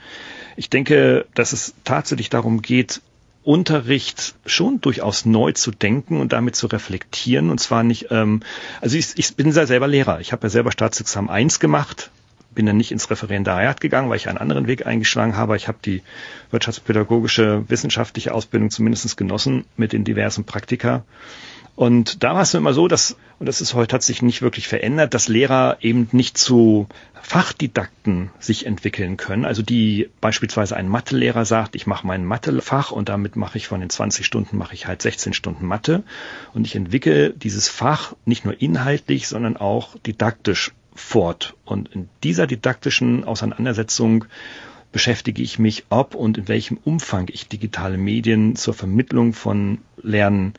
Ich denke, dass es tatsächlich darum geht, Unterricht schon durchaus neu zu denken und damit zu reflektieren. Und zwar nicht, ähm, also ich, ich bin ja selber Lehrer. Ich habe ja selber Staatsexamen 1 gemacht, bin dann nicht ins Referendariat gegangen, weil ich einen anderen Weg eingeschlagen habe. Ich habe die wirtschaftspädagogische wissenschaftliche Ausbildung zumindest genossen mit den diversen Praktika. Und da war es immer so, dass, und das ist heute hat sich nicht wirklich verändert, dass Lehrer eben nicht zu Fachdidakten sich entwickeln können. Also die beispielsweise ein Mathelehrer sagt, ich mache mein Mathefach und damit mache ich von den 20 Stunden mache ich halt 16 Stunden Mathe und ich entwickle dieses Fach nicht nur inhaltlich, sondern auch didaktisch fort. Und in dieser didaktischen Auseinandersetzung beschäftige ich mich, ob und in welchem Umfang ich digitale Medien zur Vermittlung von Lernen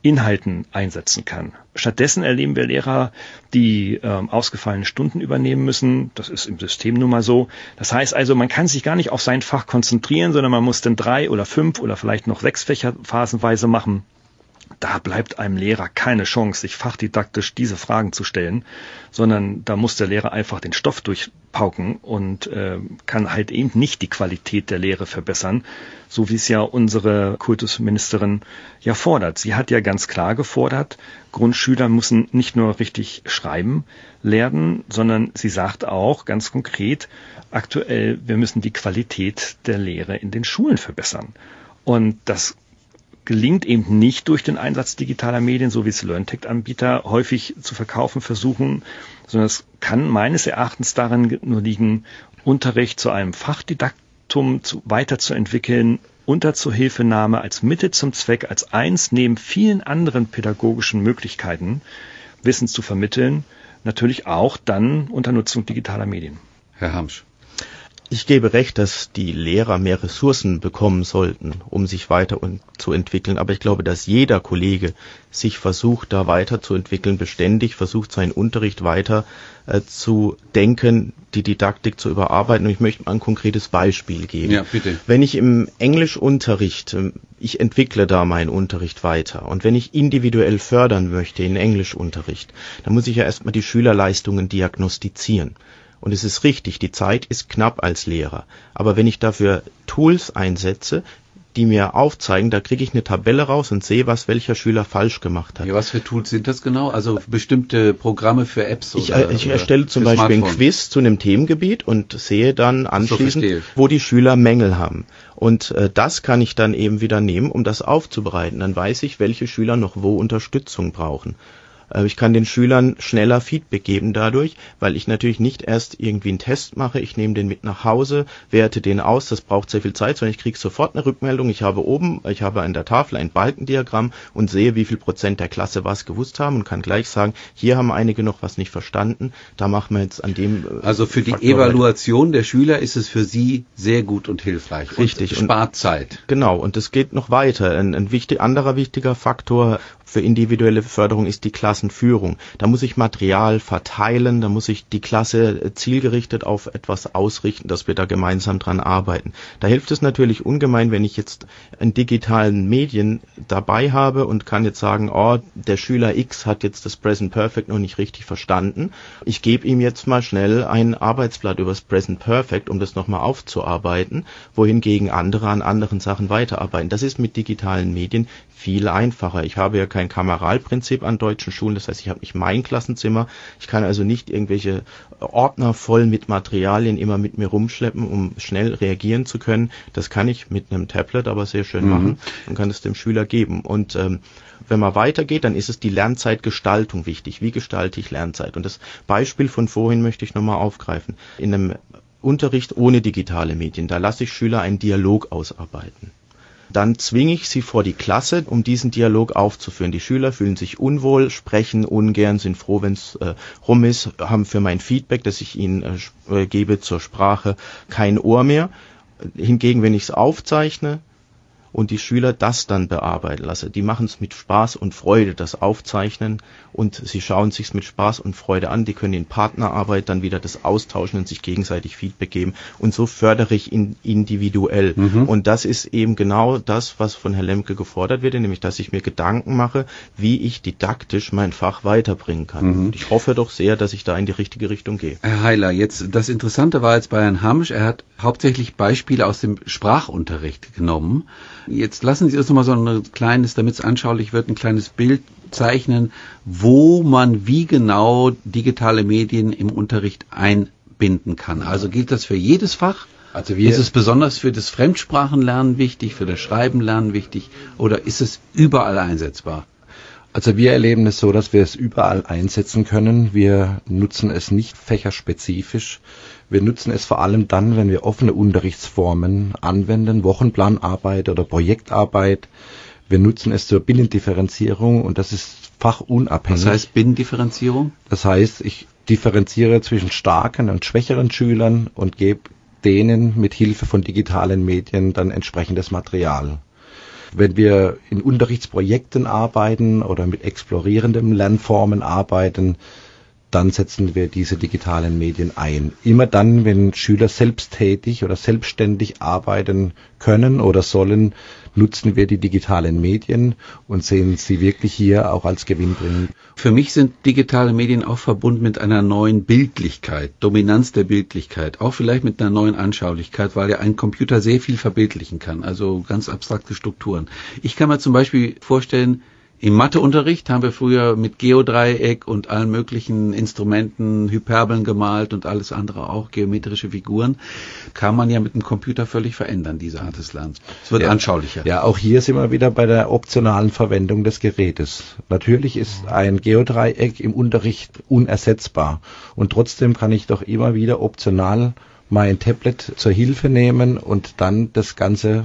Inhalten einsetzen kann. Stattdessen erleben wir Lehrer, die äh, ausgefallene Stunden übernehmen müssen. Das ist im System nun mal so. Das heißt also, man kann sich gar nicht auf sein Fach konzentrieren, sondern man muss dann drei oder fünf oder vielleicht noch sechs Fächer phasenweise machen da bleibt einem Lehrer keine Chance, sich fachdidaktisch diese Fragen zu stellen, sondern da muss der Lehrer einfach den Stoff durchpauken und äh, kann halt eben nicht die Qualität der Lehre verbessern, so wie es ja unsere Kultusministerin ja fordert. Sie hat ja ganz klar gefordert, Grundschüler müssen nicht nur richtig schreiben lernen, sondern sie sagt auch ganz konkret, aktuell, wir müssen die Qualität der Lehre in den Schulen verbessern. Und das gelingt eben nicht durch den Einsatz digitaler Medien, so wie es LearnTech-Anbieter häufig zu verkaufen versuchen, sondern es kann meines Erachtens darin nur liegen, Unterricht zu einem Fachdidaktum zu, weiterzuentwickeln, unter Zuhilfenahme als Mittel zum Zweck, als eins neben vielen anderen pädagogischen Möglichkeiten, Wissen zu vermitteln, natürlich auch dann unter Nutzung digitaler Medien. Herr Hamsch. Ich gebe recht, dass die Lehrer mehr Ressourcen bekommen sollten, um sich weiter zu entwickeln. Aber ich glaube, dass jeder Kollege sich versucht, da weiterzuentwickeln, beständig versucht, seinen Unterricht weiter äh, zu denken, die Didaktik zu überarbeiten. Und ich möchte mal ein konkretes Beispiel geben. Ja, bitte. Wenn ich im Englischunterricht, äh, ich entwickle da meinen Unterricht weiter. Und wenn ich individuell fördern möchte in Englischunterricht, dann muss ich ja erstmal die Schülerleistungen diagnostizieren. Und es ist richtig, die Zeit ist knapp als Lehrer. Aber wenn ich dafür Tools einsetze, die mir aufzeigen, da kriege ich eine Tabelle raus und sehe, was welcher Schüler falsch gemacht hat. Ja, was für Tools sind das genau? Also bestimmte Programme für Apps? Ich, oder, ich erstelle zum Beispiel Smartphone. ein Quiz zu einem Themengebiet und sehe dann anschließend, so wo die Schüler Mängel haben. Und äh, das kann ich dann eben wieder nehmen, um das aufzubereiten. Dann weiß ich, welche Schüler noch wo Unterstützung brauchen. Äh, ich kann den Schülern schneller Feedback geben dadurch, weil ich natürlich nicht erst irgendwie einen Test mache, ich nehme den mit nach Hause, werte den aus, das braucht sehr viel Zeit, sondern ich kriege sofort eine Rückmeldung. Ich habe oben, ich habe an der Tafel ein Balkendiagramm und sehe, wie viel Prozent der Klasse was gewusst haben und kann gleich sagen, hier haben einige noch was nicht verstanden, da machen wir jetzt an dem. Äh, also für die Faktor Evaluation weiter. der Schüler ist es für Sie sehr gut und hilfreich. Richtig. Und spart Zeit. Genau. Und es geht noch weiter. Ein, ein wichtig, anderer wichtiger Faktor für individuelle Förderung ist die Klassenführung. Da muss ich Material verteilen, da muss ich die Klasse zielgerichtet auf etwas ausrichten, dass wir da gemeinsam dran arbeiten. Da hilft es natürlich ungemein, wenn ich jetzt in digitalen Medien dabei habe und kann jetzt sagen, oh, der Schüler X hat jetzt das Present Perfect noch nicht richtig verstanden. Ich gebe ihm jetzt mal schnell ein Arbeitsblatt über das Present Perfect, um das nochmal aufzuarbeiten, wohingegen andere an anderen Sachen weiterarbeiten. Das ist mit digitalen Medien viel einfacher. Ich habe ja kein Kameralprinzip an deutschen Schulen, das heißt, ich habe nicht mein Klassenzimmer. Ich kann also nicht irgendwelche Ordner voll mit Materialien immer mit mir rumschleppen, um schnell reagieren zu können. Das kann ich mit einem Tablet aber sehr schön mhm. machen und kann es dem Schüler geben. Und ähm, wenn man weitergeht, dann ist es die Lernzeitgestaltung wichtig. Wie gestalte ich Lernzeit? Und das Beispiel von vorhin möchte ich nochmal aufgreifen. In einem Unterricht ohne digitale Medien, da lasse ich Schüler einen Dialog ausarbeiten dann zwinge ich sie vor die Klasse, um diesen Dialog aufzuführen. Die Schüler fühlen sich unwohl, sprechen ungern, sind froh, wenn es äh, rum ist, haben für mein Feedback, das ich ihnen äh, gebe zur Sprache, kein Ohr mehr. Hingegen, wenn ich es aufzeichne, und die Schüler das dann bearbeiten lassen. Die machen es mit Spaß und Freude, das Aufzeichnen und sie schauen sich mit Spaß und Freude an. Die können in Partnerarbeit dann wieder das austauschen und sich gegenseitig Feedback geben. Und so fördere ich ihn individuell. Mhm. Und das ist eben genau das, was von Herrn Lemke gefordert wird, nämlich dass ich mir Gedanken mache, wie ich didaktisch mein Fach weiterbringen kann. Mhm. Und ich hoffe doch sehr, dass ich da in die richtige Richtung gehe. Herr Heiler, jetzt das Interessante war jetzt bei Herrn Hamsch, er hat hauptsächlich Beispiele aus dem Sprachunterricht genommen. Jetzt lassen Sie uns noch mal so ein kleines, damit es anschaulich wird, ein kleines Bild zeichnen, wo man wie genau digitale Medien im Unterricht einbinden kann. Also gilt das für jedes Fach? Also ist es besonders für das Fremdsprachenlernen wichtig, für das Schreibenlernen wichtig oder ist es überall einsetzbar? Also wir erleben es so, dass wir es überall einsetzen können. Wir nutzen es nicht fächerspezifisch. Wir nutzen es vor allem dann, wenn wir offene Unterrichtsformen anwenden, Wochenplanarbeit oder Projektarbeit. Wir nutzen es zur Binnendifferenzierung und das ist fachunabhängig. Was heißt Binnendifferenzierung? Das heißt, ich differenziere zwischen starken und schwächeren Schülern und gebe denen mit Hilfe von digitalen Medien dann entsprechendes Material. Wenn wir in Unterrichtsprojekten arbeiten oder mit explorierenden Lernformen arbeiten, dann setzen wir diese digitalen Medien ein. Immer dann, wenn Schüler selbsttätig oder selbstständig arbeiten können oder sollen, nutzen wir die digitalen Medien und sehen sie wirklich hier auch als gewinnbringend. Für mich sind digitale Medien auch verbunden mit einer neuen Bildlichkeit, Dominanz der Bildlichkeit, auch vielleicht mit einer neuen Anschaulichkeit, weil ja ein Computer sehr viel verbildlichen kann, also ganz abstrakte Strukturen. Ich kann mir zum Beispiel vorstellen, im Matheunterricht haben wir früher mit Geodreieck und allen möglichen Instrumenten Hyperbeln gemalt und alles andere auch, geometrische Figuren. Kann man ja mit dem Computer völlig verändern, diese Art des Lernens. Es wird ja, anschaulicher. Ja, auch hier sind wir wieder bei der optionalen Verwendung des Gerätes. Natürlich ist ein Geodreieck im Unterricht unersetzbar. Und trotzdem kann ich doch immer wieder optional mein Tablet zur Hilfe nehmen und dann das Ganze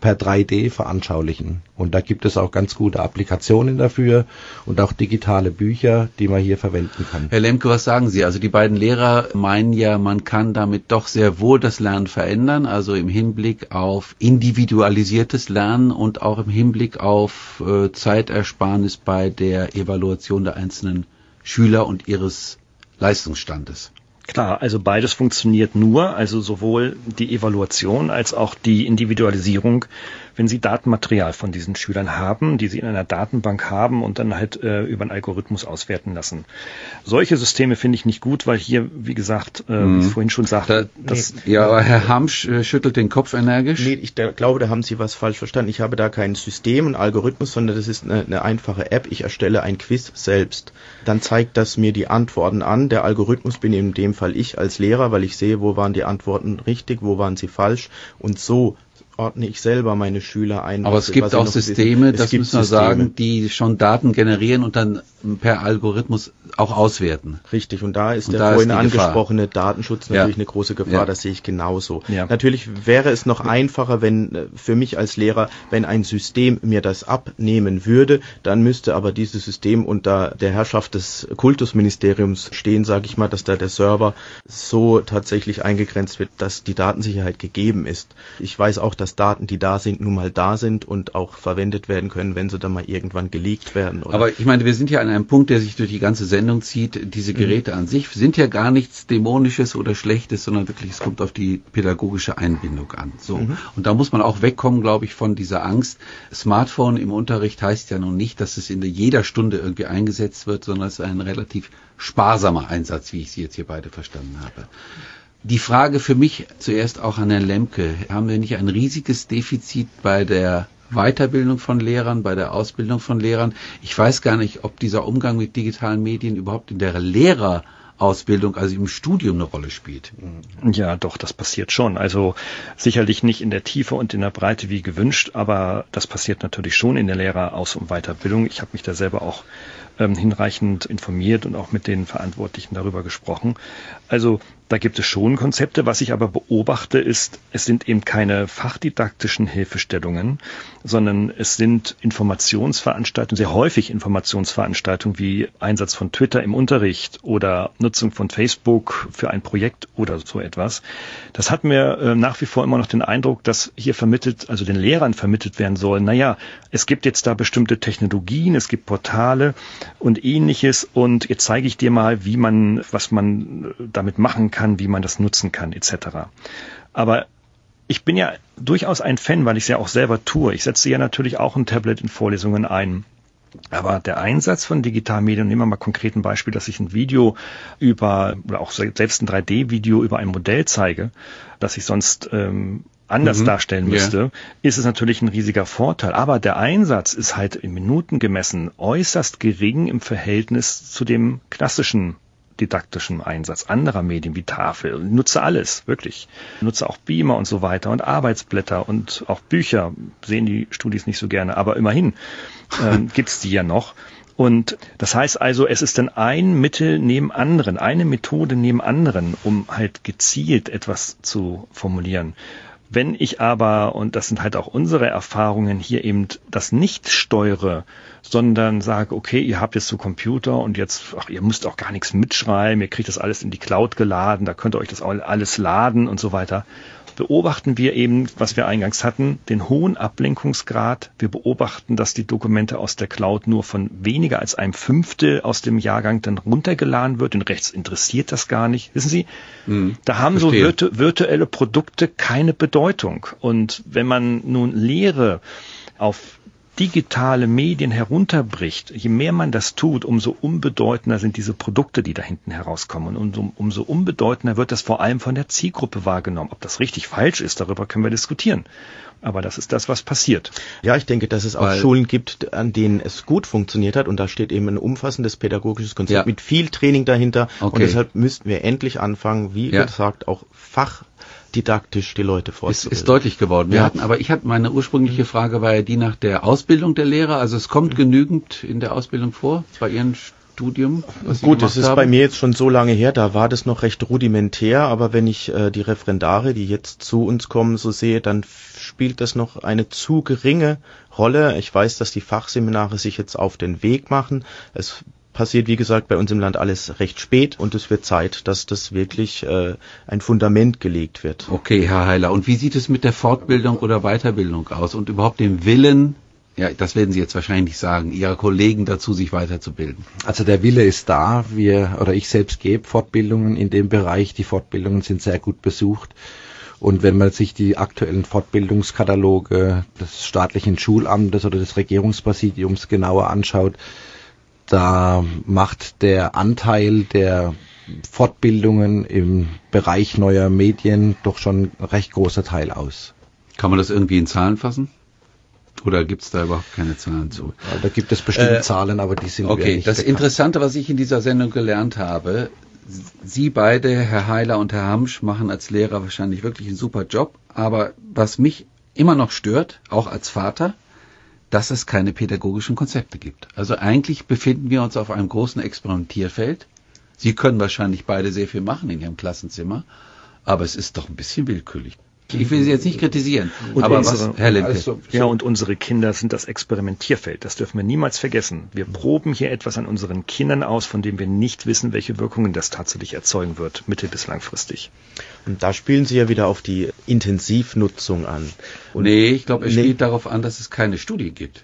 per 3D veranschaulichen. Und da gibt es auch ganz gute Applikationen dafür und auch digitale Bücher, die man hier verwenden kann. Herr Lemke, was sagen Sie? Also die beiden Lehrer meinen ja, man kann damit doch sehr wohl das Lernen verändern, also im Hinblick auf individualisiertes Lernen und auch im Hinblick auf äh, Zeitersparnis bei der Evaluation der einzelnen Schüler und ihres Leistungsstandes. Klar, also beides funktioniert nur, also sowohl die Evaluation als auch die Individualisierung wenn Sie Datenmaterial von diesen Schülern haben, die Sie in einer Datenbank haben und dann halt äh, über einen Algorithmus auswerten lassen. Solche Systeme finde ich nicht gut, weil hier, wie gesagt, äh, mhm. wie ich es vorhin schon sagte, da, das, nee, ja, aber Herr Hamsch äh, schüttelt den Kopf energisch. Nee, ich da, glaube, da haben Sie was falsch verstanden. Ich habe da kein System, ein Algorithmus, sondern das ist eine, eine einfache App. Ich erstelle ein Quiz selbst. Dann zeigt das mir die Antworten an. Der Algorithmus bin in dem Fall ich als Lehrer, weil ich sehe, wo waren die Antworten richtig, wo waren sie falsch. Und so ordne ich selber meine Schüler ein. Aber es gibt auch Systeme, das müssen wir Systeme. sagen, die schon Daten generieren und dann per Algorithmus auch auswerten. Richtig, und da ist und der da vorhin ist angesprochene Gefahr. Datenschutz natürlich ja. eine große Gefahr, ja. das sehe ich genauso. Ja. Natürlich wäre es noch einfacher, wenn äh, für mich als Lehrer, wenn ein System mir das abnehmen würde, dann müsste aber dieses System unter der Herrschaft des Kultusministeriums stehen, sage ich mal, dass da der Server so tatsächlich eingegrenzt wird, dass die Datensicherheit gegeben ist. Ich weiß auch, dass dass Daten, die da sind, nun mal da sind und auch verwendet werden können, wenn sie dann mal irgendwann geleakt werden. Oder? Aber ich meine, wir sind ja an einem Punkt, der sich durch die ganze Sendung zieht. Diese mhm. Geräte mhm. an sich sind ja gar nichts Dämonisches oder Schlechtes, sondern wirklich, es kommt auf die pädagogische Einbindung an. So. Mhm. Und da muss man auch wegkommen, glaube ich, von dieser Angst. Smartphone im Unterricht heißt ja nun nicht, dass es in jeder Stunde irgendwie eingesetzt wird, sondern es ist ein relativ sparsamer Einsatz, wie ich Sie jetzt hier beide verstanden habe. Die Frage für mich zuerst auch an Herrn Lemke. Haben wir nicht ein riesiges Defizit bei der Weiterbildung von Lehrern, bei der Ausbildung von Lehrern? Ich weiß gar nicht, ob dieser Umgang mit digitalen Medien überhaupt in der Lehrerausbildung, also im Studium eine Rolle spielt. Ja, doch, das passiert schon. Also sicherlich nicht in der Tiefe und in der Breite wie gewünscht, aber das passiert natürlich schon in der Lehreraus- und Weiterbildung. Ich habe mich da selber auch ähm, hinreichend informiert und auch mit den Verantwortlichen darüber gesprochen. Also da gibt es schon Konzepte. Was ich aber beobachte, ist, es sind eben keine fachdidaktischen Hilfestellungen, sondern es sind Informationsveranstaltungen, sehr häufig Informationsveranstaltungen wie Einsatz von Twitter im Unterricht oder Nutzung von Facebook für ein Projekt oder so etwas. Das hat mir äh, nach wie vor immer noch den Eindruck, dass hier vermittelt, also den Lehrern vermittelt werden soll, naja, es gibt jetzt da bestimmte Technologien, es gibt Portale und ähnliches und jetzt zeige ich dir mal, wie man, was man damit machen kann wie man das nutzen kann, etc. Aber ich bin ja durchaus ein Fan, weil ich es ja auch selber tue. Ich setze ja natürlich auch ein Tablet in Vorlesungen ein. Aber der Einsatz von digitalen Medien, nehmen wir mal konkret ein Beispiel, dass ich ein Video über, oder auch selbst ein 3D-Video über ein Modell zeige, das ich sonst ähm, anders mhm. darstellen müsste, yeah. ist es natürlich ein riesiger Vorteil. Aber der Einsatz ist halt in Minuten gemessen äußerst gering im Verhältnis zu dem klassischen didaktischen Einsatz anderer Medien wie Tafel. Nutze alles, wirklich. Nutze auch Beamer und so weiter und Arbeitsblätter und auch Bücher. Sehen die Studis nicht so gerne, aber immerhin ähm, gibt's die ja noch. Und das heißt also, es ist dann ein Mittel neben anderen, eine Methode neben anderen, um halt gezielt etwas zu formulieren. Wenn ich aber, und das sind halt auch unsere Erfahrungen hier eben, das nicht steuere, sondern sage, okay, ihr habt jetzt so Computer und jetzt, ach, ihr müsst auch gar nichts mitschreiben, ihr kriegt das alles in die Cloud geladen, da könnt ihr euch das alles laden und so weiter, beobachten wir eben, was wir eingangs hatten, den hohen Ablenkungsgrad. Wir beobachten, dass die Dokumente aus der Cloud nur von weniger als einem Fünftel aus dem Jahrgang dann runtergeladen wird. Und rechts interessiert das gar nicht. Wissen Sie, mhm, da haben verstehe. so virtu virtuelle Produkte keine Bedeutung. Und wenn man nun Lehre auf digitale Medien herunterbricht, je mehr man das tut, umso unbedeutender sind diese Produkte, die da hinten herauskommen. Und umso, umso unbedeutender wird das vor allem von der Zielgruppe wahrgenommen. Ob das richtig falsch ist, darüber können wir diskutieren. Aber das ist das, was passiert. Ja, ich denke, dass es auch Weil Schulen gibt, an denen es gut funktioniert hat. Und da steht eben ein umfassendes pädagogisches Konzept ja. mit viel Training dahinter. Okay. Und deshalb müssten wir endlich anfangen, wie ja. gesagt, auch Fach didaktisch die Leute vorzubilden. Ist, ist deutlich geworden. Wir ja. hatten, aber ich hatte meine ursprüngliche Frage war ja die nach der Ausbildung der Lehrer. Also es kommt mhm. genügend in der Ausbildung vor bei Ihren Studium? Gut, das ist haben? bei mir jetzt schon so lange her, da war das noch recht rudimentär, aber wenn ich äh, die Referendare, die jetzt zu uns kommen, so sehe, dann spielt das noch eine zu geringe Rolle. Ich weiß, dass die Fachseminare sich jetzt auf den Weg machen. Es passiert, wie gesagt, bei uns im Land alles recht spät und es wird Zeit, dass das wirklich äh, ein Fundament gelegt wird. Okay, Herr Heiler. Und wie sieht es mit der Fortbildung oder Weiterbildung aus und überhaupt dem Willen, ja, das werden Sie jetzt wahrscheinlich sagen, Ihrer Kollegen dazu, sich weiterzubilden? Also der Wille ist da. Wir oder ich selbst gebe Fortbildungen in dem Bereich. Die Fortbildungen sind sehr gut besucht. Und wenn man sich die aktuellen Fortbildungskataloge des staatlichen Schulamtes oder des Regierungspräsidiums genauer anschaut, da macht der Anteil der Fortbildungen im Bereich neuer Medien doch schon ein recht großer Teil aus. Kann man das irgendwie in Zahlen fassen? Oder gibt es da überhaupt keine Zahlen zu? Ja, da gibt es bestimmt äh, Zahlen, aber die sind Okay, nicht das bekannt. Interessante, was ich in dieser Sendung gelernt habe, Sie beide, Herr Heiler und Herr Hamsch, machen als Lehrer wahrscheinlich wirklich einen super Job. Aber was mich immer noch stört, auch als Vater, dass es keine pädagogischen Konzepte gibt. Also eigentlich befinden wir uns auf einem großen Experimentierfeld. Sie können wahrscheinlich beide sehr viel machen in Ihrem Klassenzimmer, aber es ist doch ein bisschen willkürlich. Ich will Sie jetzt nicht kritisieren, und aber unsere, was, Herr Lemke? Also, ja, und unsere Kinder sind das Experimentierfeld. Das dürfen wir niemals vergessen. Wir proben hier etwas an unseren Kindern aus, von dem wir nicht wissen, welche Wirkungen das tatsächlich erzeugen wird, mittel- bis langfristig. Und da spielen Sie ja wieder auf die Intensivnutzung an. Und nee, ich glaube, es nee. spielt darauf an, dass es keine Studie gibt.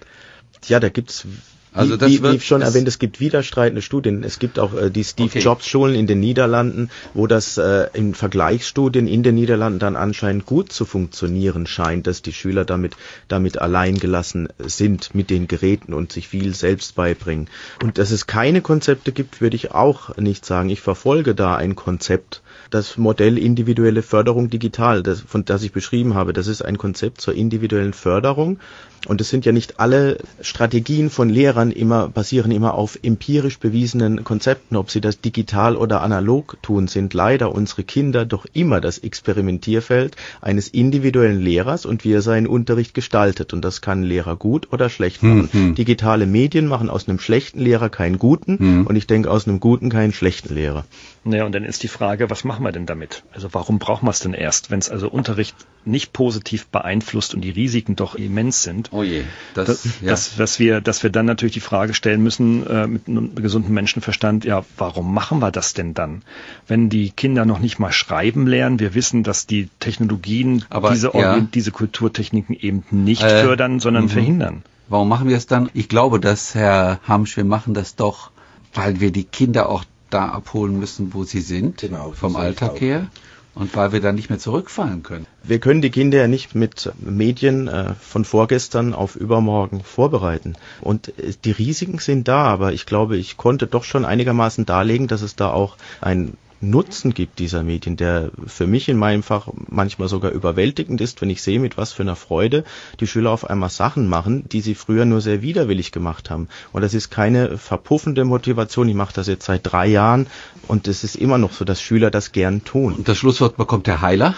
Ja, da gibt's also das wie, wird, wie schon erwähnt, es gibt widerstreitende Studien. Es gibt auch äh, die Steve okay. Jobs Schulen in den Niederlanden, wo das äh, in Vergleichsstudien in den Niederlanden dann anscheinend gut zu funktionieren scheint, dass die Schüler damit damit allein gelassen sind mit den Geräten und sich viel selbst beibringen. Und dass es keine Konzepte gibt, würde ich auch nicht sagen. Ich verfolge da ein Konzept, das Modell individuelle Förderung digital, das, von das ich beschrieben habe. Das ist ein Konzept zur individuellen Förderung und es sind ja nicht alle Strategien von Lehrern immer, basieren immer auf empirisch bewiesenen Konzepten, ob sie das digital oder analog tun, sind leider unsere Kinder doch immer das Experimentierfeld eines individuellen Lehrers und wie er seinen Unterricht gestaltet. Und das kann ein Lehrer gut oder schlecht machen. Mhm. Digitale Medien machen aus einem schlechten Lehrer keinen guten mhm. und ich denke aus einem guten keinen schlechten Lehrer. Naja, und dann ist die Frage, was machen wir denn damit? Also warum brauchen wir es denn erst, wenn es also Unterricht nicht positiv beeinflusst und die Risiken doch immens sind? Oh je, das, das, ja. dass, dass, wir, dass wir dann natürlich die Frage stellen müssen äh, mit einem gesunden Menschenverstand, ja, warum machen wir das denn dann? Wenn die Kinder noch nicht mal schreiben lernen, wir wissen, dass die Technologien Aber, diese, ja. diese Kulturtechniken eben nicht äh, fördern, sondern -hmm. verhindern. Warum machen wir es dann? Ich glaube, dass Herr Hamsch, wir machen das doch, weil wir die Kinder auch da abholen müssen, wo sie sind, genau, vom Alltag her und weil wir dann nicht mehr zurückfallen können. Wir können die Kinder ja nicht mit Medien äh, von vorgestern auf übermorgen vorbereiten. Und äh, die Risiken sind da, aber ich glaube, ich konnte doch schon einigermaßen darlegen, dass es da auch ein Nutzen gibt dieser Medien, der für mich in meinem Fach manchmal sogar überwältigend ist, wenn ich sehe, mit was für einer Freude die Schüler auf einmal Sachen machen, die sie früher nur sehr widerwillig gemacht haben. Und das ist keine verpuffende Motivation. Ich mache das jetzt seit drei Jahren und es ist immer noch so, dass Schüler das gern tun. Und das Schlusswort bekommt der Heiler.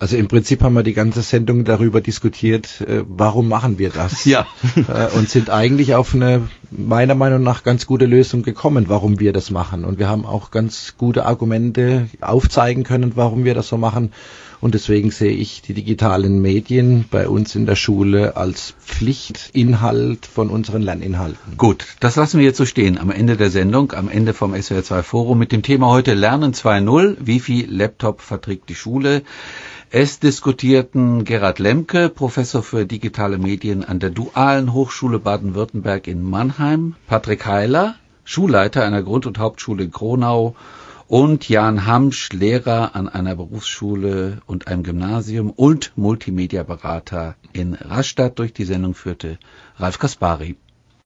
Also im Prinzip haben wir die ganze Sendung darüber diskutiert, äh, warum machen wir das? Ja. Äh, und sind eigentlich auf eine meiner Meinung nach ganz gute Lösung gekommen, warum wir das machen. Und wir haben auch ganz gute Argumente aufzeigen können, warum wir das so machen. Und deswegen sehe ich die digitalen Medien bei uns in der Schule als Pflichtinhalt von unseren Lerninhalten. Gut, das lassen wir jetzt so stehen am Ende der Sendung, am Ende vom SWR2 Forum mit dem Thema heute Lernen 2.0. Wie viel Laptop verträgt die Schule? Es diskutierten Gerhard Lemke, Professor für digitale Medien an der Dualen Hochschule Baden-Württemberg in Mannheim, Patrick Heiler, Schulleiter einer Grund- und Hauptschule in Kronau und Jan Hamsch, Lehrer an einer Berufsschule und einem Gymnasium und Multimedia-Berater in Rastatt. Durch die Sendung führte Ralf Kaspari.